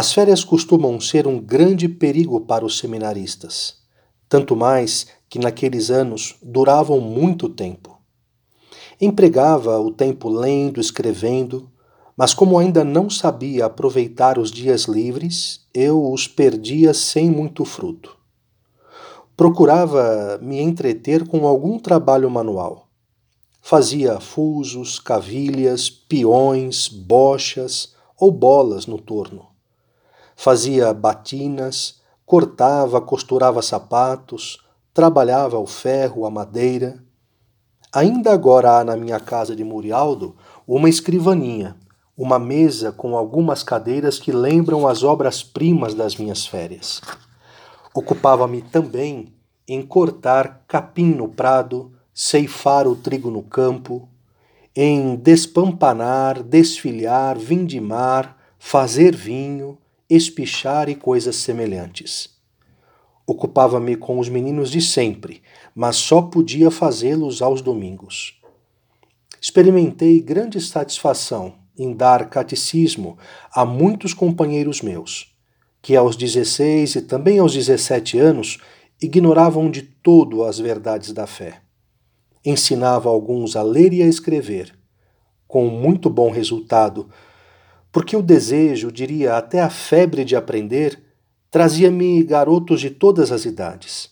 As férias costumam ser um grande perigo para os seminaristas, tanto mais que naqueles anos duravam muito tempo. Empregava o tempo lendo, escrevendo, mas como ainda não sabia aproveitar os dias livres, eu os perdia sem muito fruto. Procurava me entreter com algum trabalho manual. Fazia fusos, cavilhas, peões, bochas ou bolas no torno fazia batinas, cortava, costurava sapatos, trabalhava o ferro, a madeira. Ainda agora há na minha casa de Murialdo uma escrivaninha, uma mesa com algumas cadeiras que lembram as obras-primas das minhas férias. Ocupava-me também em cortar capim no prado, ceifar o trigo no campo, em despampanar, desfilhar, vindimar, fazer vinho, espichar e coisas semelhantes. Ocupava-me com os meninos de sempre, mas só podia fazê-los aos domingos. Experimentei grande satisfação em dar catecismo a muitos companheiros meus, que aos 16 e também aos 17 anos ignoravam de todo as verdades da fé. Ensinava alguns a ler e a escrever, com muito bom resultado, porque o desejo, diria até a febre de aprender, trazia-me garotos de todas as idades.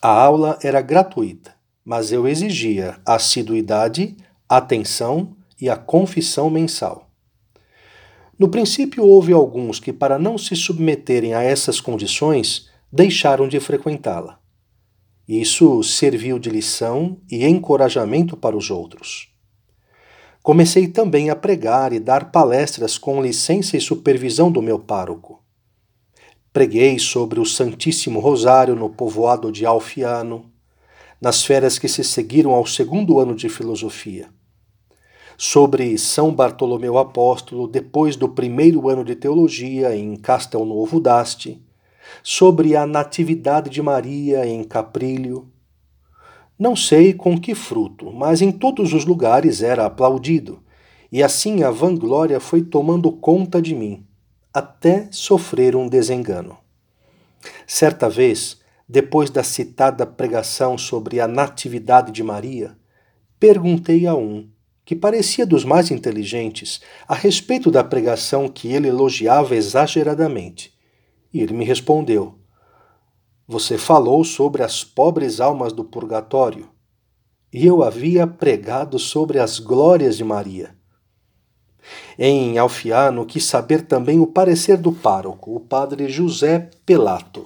A aula era gratuita, mas eu exigia assiduidade, atenção e a confissão mensal. No princípio, houve alguns que, para não se submeterem a essas condições, deixaram de frequentá-la. Isso serviu de lição e encorajamento para os outros. Comecei também a pregar e dar palestras com licença e supervisão do meu pároco. Preguei sobre o Santíssimo Rosário no povoado de Alfiano, nas férias que se seguiram ao segundo ano de filosofia. Sobre São Bartolomeu Apóstolo depois do primeiro ano de teologia em Castelnovo d'Asti, sobre a Natividade de Maria em Caprilho, não sei com que fruto, mas em todos os lugares era aplaudido, e assim a vanglória foi tomando conta de mim, até sofrer um desengano. Certa vez, depois da citada pregação sobre a Natividade de Maria, perguntei a um, que parecia dos mais inteligentes, a respeito da pregação que ele elogiava exageradamente. E ele me respondeu: você falou sobre as pobres almas do purgatório, e eu havia pregado sobre as glórias de Maria. Em Alfiano quis saber também o parecer do pároco, o padre José Pelato,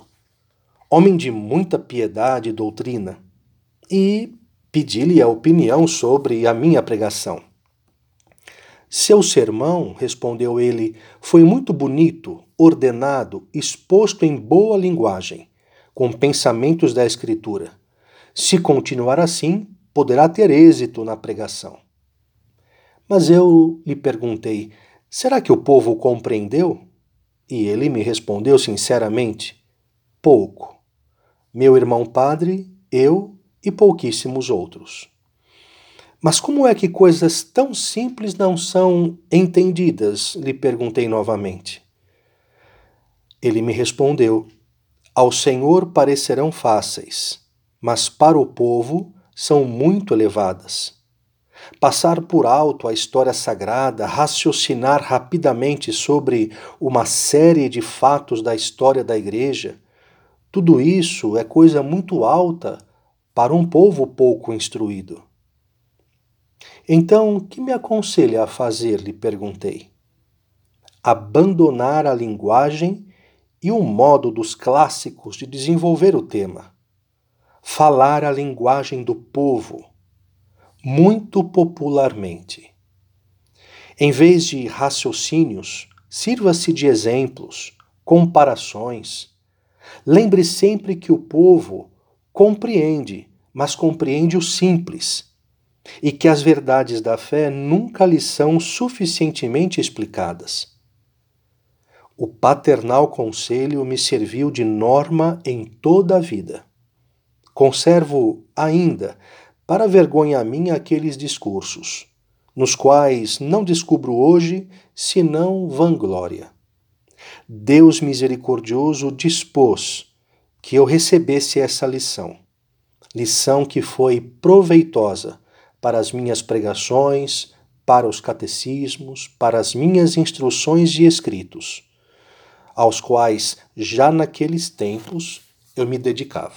homem de muita piedade e doutrina, e pedi-lhe a opinião sobre a minha pregação. Seu sermão, respondeu ele, foi muito bonito, ordenado, exposto em boa linguagem com pensamentos da Escritura. Se continuar assim, poderá ter êxito na pregação. Mas eu lhe perguntei: será que o povo compreendeu? E ele me respondeu sinceramente: pouco. Meu irmão padre, eu e pouquíssimos outros. Mas como é que coisas tão simples não são entendidas? lhe perguntei novamente. Ele me respondeu: ao Senhor parecerão fáceis, mas para o povo são muito elevadas. Passar por alto a história sagrada, raciocinar rapidamente sobre uma série de fatos da história da Igreja, tudo isso é coisa muito alta para um povo pouco instruído. Então, que me aconselha a fazer? lhe perguntei. Abandonar a linguagem e um modo dos clássicos de desenvolver o tema. Falar a linguagem do povo, muito popularmente. Em vez de raciocínios, sirva-se de exemplos, comparações. Lembre sempre que o povo compreende, mas compreende o simples, e que as verdades da fé nunca lhe são suficientemente explicadas. O paternal conselho me serviu de norma em toda a vida. Conservo ainda, para vergonha minha, aqueles discursos, nos quais não descubro hoje senão vanglória. Deus misericordioso dispôs que eu recebesse essa lição. Lição que foi proveitosa para as minhas pregações, para os catecismos, para as minhas instruções e escritos, aos quais já naqueles tempos eu me dedicava.